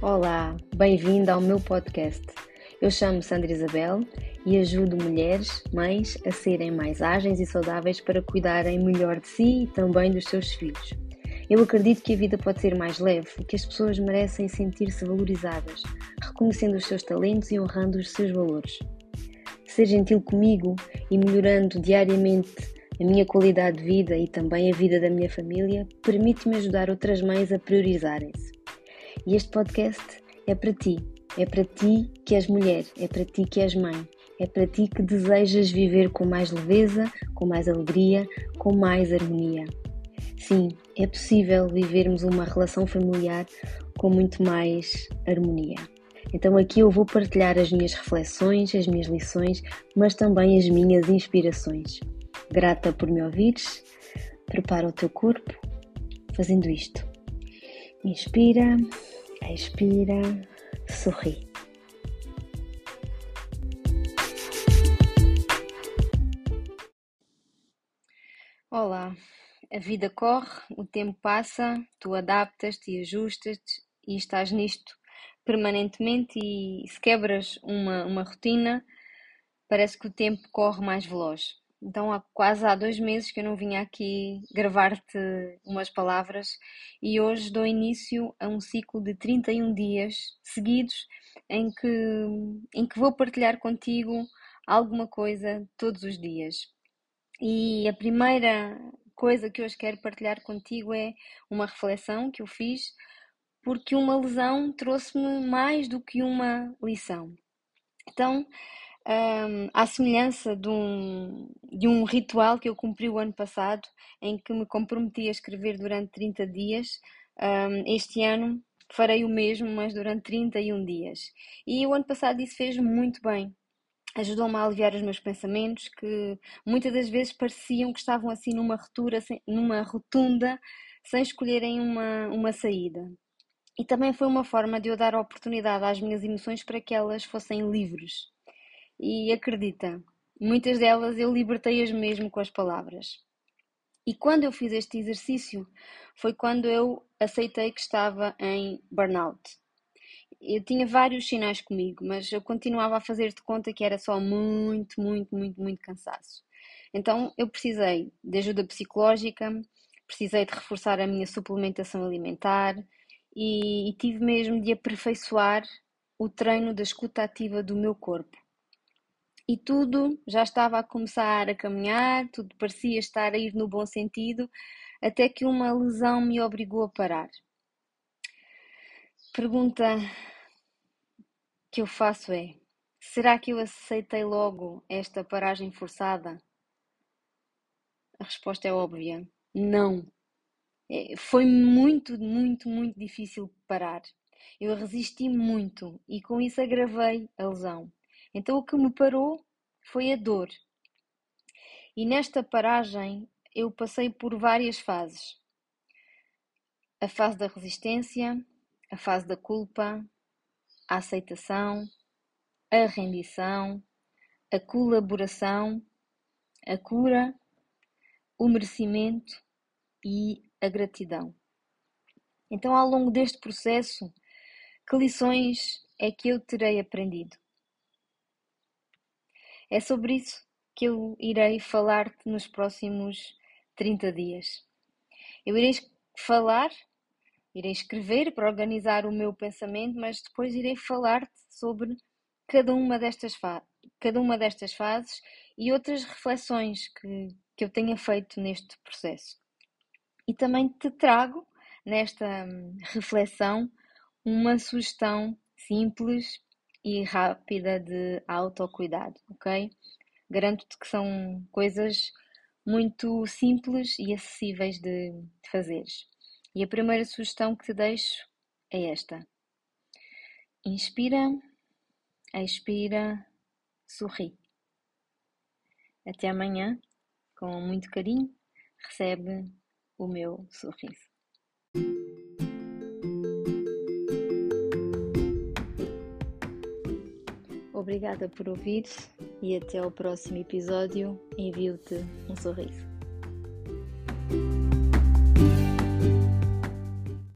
Olá, bem-vindo ao meu podcast. Eu chamo Sandra Isabel e ajudo mulheres, mães, a serem mais ágeis e saudáveis para cuidarem melhor de si e também dos seus filhos. Eu acredito que a vida pode ser mais leve e que as pessoas merecem sentir-se valorizadas, reconhecendo os seus talentos e honrando os seus valores. Ser gentil comigo e melhorando diariamente a minha qualidade de vida e também a vida da minha família permite-me ajudar outras mães a priorizarem-se. E este podcast é para ti. É para ti que és mulher, é para ti que és mãe, é para ti que desejas viver com mais leveza, com mais alegria, com mais harmonia. Sim, é possível vivermos uma relação familiar com muito mais harmonia. Então aqui eu vou partilhar as minhas reflexões, as minhas lições, mas também as minhas inspirações. Grata por me ouvires, prepara o teu corpo fazendo isto. Inspira Expira, sorri. Olá, a vida corre, o tempo passa, tu adaptas-te e ajustas-te e estás nisto permanentemente e se quebras uma, uma rotina, parece que o tempo corre mais veloz. Então há quase há dois meses que eu não vinha aqui gravar-te umas palavras e hoje dou início a um ciclo de 31 dias seguidos em que, em que vou partilhar contigo alguma coisa todos os dias. E a primeira coisa que hoje quero partilhar contigo é uma reflexão que eu fiz porque uma lesão trouxe-me mais do que uma lição. Então, um, à semelhança de um, de um ritual que eu cumpri o ano passado, em que me comprometi a escrever durante 30 dias, um, este ano farei o mesmo, mas durante 31 dias. E o ano passado isso fez muito bem. Ajudou-me a aliviar os meus pensamentos, que muitas das vezes pareciam que estavam assim numa ruptura, numa rotunda, sem escolherem uma, uma saída. E também foi uma forma de eu dar oportunidade às minhas emoções para que elas fossem livres. E acredita, muitas delas eu libertei-as mesmo com as palavras. E quando eu fiz este exercício foi quando eu aceitei que estava em burnout. Eu tinha vários sinais comigo, mas eu continuava a fazer de conta que era só muito, muito, muito, muito cansaço. Então eu precisei de ajuda psicológica, precisei de reforçar a minha suplementação alimentar e, e tive mesmo de aperfeiçoar o treino da escuta ativa do meu corpo e tudo já estava a começar a caminhar, tudo parecia estar a ir no bom sentido, até que uma lesão me obrigou a parar. Pergunta que eu faço é: será que eu aceitei logo esta paragem forçada? A resposta é óbvia: não. É, foi muito, muito, muito difícil parar. Eu resisti muito e com isso agravei a lesão. Então o que me parou foi a dor. E nesta paragem eu passei por várias fases. A fase da resistência, a fase da culpa, a aceitação, a rendição, a colaboração, a cura, o merecimento e a gratidão. Então, ao longo deste processo, que lições é que eu terei aprendido? É sobre isso que eu irei falar-te nos próximos 30 dias. Eu irei falar, irei escrever para organizar o meu pensamento, mas depois irei falar-te sobre cada uma destas, cada uma destas fases e outras reflexões que, que eu tenha feito neste processo. E também te trago nesta hum, reflexão uma sugestão simples e rápida de autocuidado, ok? Garanto-te que são coisas muito simples e acessíveis de, de fazeres. E a primeira sugestão que te deixo é esta: inspira, expira, sorri. Até amanhã, com muito carinho, recebe o meu sorriso. Obrigada por ouvir e até ao próximo episódio. Envio-te um sorriso.